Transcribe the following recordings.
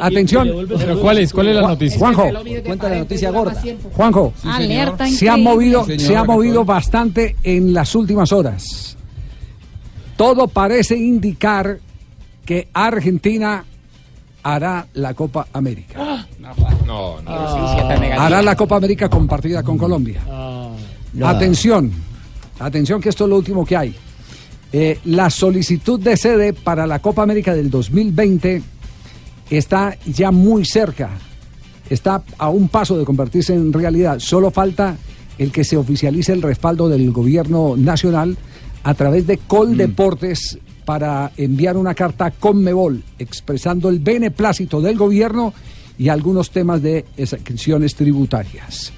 atención. Pero ¿cuál es? ¿Cuál es la noticia? Juanjo, Cuenta la noticia gorda. Juanjo, Alerta se ha movido, se ha movido bastante en las últimas horas. Todo parece indicar que Argentina hará la Copa América. No, no. Hará la Copa América compartida con Colombia. Atención, atención que esto es lo último que hay. Eh, la solicitud de sede para la Copa América del 2020 está ya muy cerca. Está a un paso de convertirse en realidad. Solo falta el que se oficialice el respaldo del gobierno nacional a través de Coldeportes para enviar una carta a Conmebol expresando el beneplácito del gobierno y algunos temas de exenciones tributarias.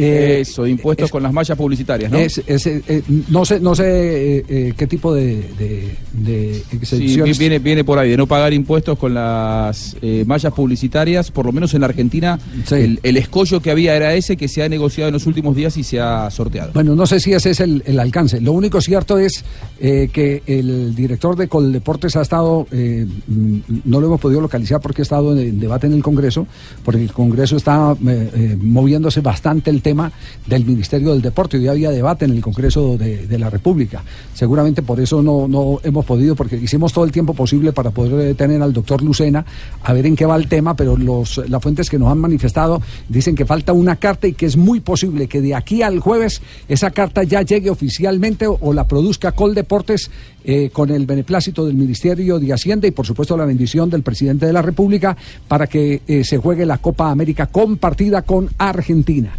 Eh, Eso, impuestos con las mallas publicitarias, ¿no? es- es, eh, eh, no sé, no sé eh, qué tipo de, de, de Sí, viene, viene por ahí, de no pagar impuestos con las mallas publicitarias, por lo menos en la Argentina, Sí. el, el escollo que había era ese que se ha negociado en los últimos días y se ha sorteado. Bueno, no sé si ese es el, el alcance. Lo único cierto es que el director de Coldeportes ha estado, mm, no lo hemos podido localizar porque ha estado en, en debate en el Congreso, porque el Congreso está moviéndose bastante el tema del Ministerio del Deporte. Hoy había debate en el Congreso de, la República. Seguramente por eso no, hemos podido, porque hicimos todo el tiempo posible para poder tener al doctor Lucena a ver en qué va el tema, pero los, las fuentes que nos han manifestado dicen que falta una carta y que es muy posible que de aquí al jueves esa carta ya llegue oficialmente o, o la produzca Coldeportes eh, con el beneplácito del Ministerio de Hacienda y por supuesto la bendición del presidente de la República para que eh, se juegue la Copa América compartida con Argentina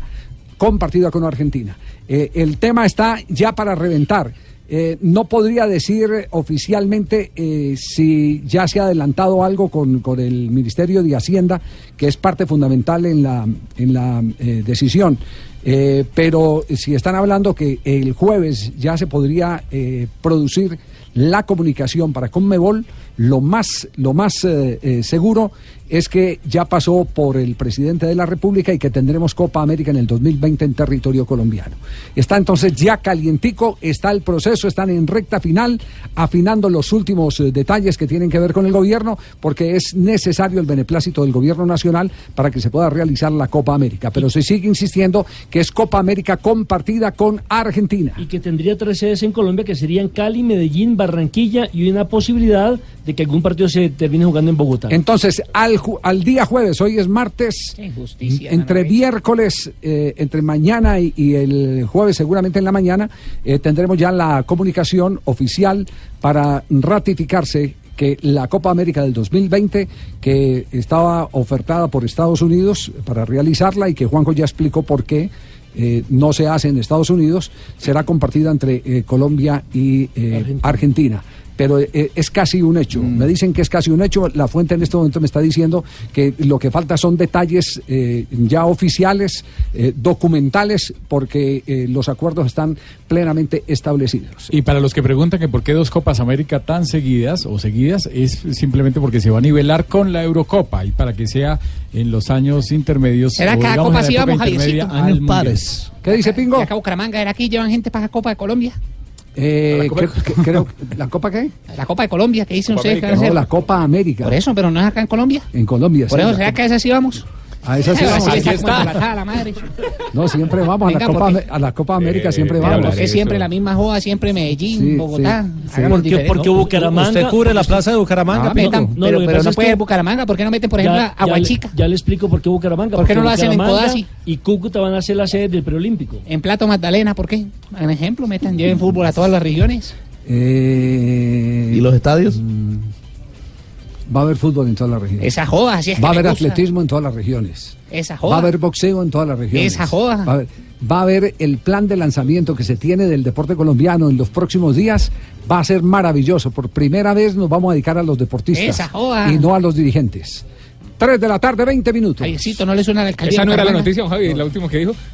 compartida con Argentina. Eh, el tema está ya para reventar. Eh, no podría decir oficialmente eh, si ya se ha adelantado algo con, con el Ministerio de Hacienda, que es parte fundamental en la, en la decisión. Eh, pero si están hablando que el jueves ya se podría eh, producir la comunicación para Conmebol, lo más, lo más eh, seguro es que ya pasó por el presidente de la República y que tendremos Copa América en el 2020 en territorio colombiano. Está entonces ya calientico, está el proceso, están en recta final, afinando los últimos detalles que tienen que ver con el gobierno, porque es necesario el beneplácito del gobierno nacional para que se pueda realizar la Copa América. Pero se sigue insistiendo que es Copa América compartida con Argentina. y que tendría tres sedes en Colombia que serían Cali, Medellín, Barranquilla y una posibilidad de que algún partido se termine jugando en Bogotá. Entonces, al, ju- al día jueves, hoy es martes, entre Ana miércoles, eh, entre mañana y, y el jueves, seguramente en la mañana, eh, tendremos ya la comunicación oficial para ratificarse que la Copa América del 2020, que estaba ofertada por Estados Unidos para realizarla y que Juanjo ya explicó por qué, eh, no se hace en Estados Unidos, será compartida entre eh, Colombia y eh, Argentina. Argentina. Pero eh, es casi un hecho. Me dicen que es casi un hecho. La fuente en este momento me está diciendo que lo que falta son detalles eh, ya oficiales, eh, documentales, porque eh, los acuerdos están plenamente establecidos. Y para los que preguntan que por qué dos Copas América tan seguidas o seguidas, es simplemente porque se va a nivelar con la Eurocopa y para que sea en los años intermedios. ¿Será o que a digamos, Copa sí vamos, Javiercito? ¿Qué dice Pingo? Acá Bucaramanga, ¿era aquí llevan gente para la Copa de Colombia? Eh, creo, que- creo- ¿La Copa qué? La Copa de Colombia, que dicen ustedes que van a No, la Copa América. Por eso, pero no es acá en Colombia. En Colombia. Por sí, eso, ¿será que a esa sí vamos? A esa sí vamos. está está. la madre. No, siempre vamos. A la, Copa, a la Copa América Eh, siempre vamos. Es siempre la misma joda, siempre Medellín, Sí, Bogotá. sí, Porque, porque Bucaramanga. Usted cubre la plaza de Bucaramanga, Ah, Pingo. Metan- No, pero no puede ser Bucaramanga, ¿por qué no meten, por ejemplo, a Aguachica? Ya, le- ya le explico por qué Bucaramanga. ¿Por qué no lo hacen en Codazzi? Y Cúcuta van a ser la sede del preolímpico. En Plato Magdalena, ¿por qué? Un ejemplo, metan, lleven fútbol a todas las regiones. Eh, ¿Y los estadios? Va a haber fútbol en todas las regiones. Esa joda, así es Va a haber atletismo en todas las regiones. Esa Va joda. a haber boxeo en todas las regiones. Esa joda. Va a haber, va a haber el plan de lanzamiento que se tiene del deporte colombiano en los próximos días. Va a ser maravilloso. Por primera vez nos vamos a dedicar a los deportistas Esa joda. y no a los dirigentes. 3 de la tarde, 20 minutos. Javiercito, no le suena la alcaldía. Esa no era la noticia, Javi, la última que dijo.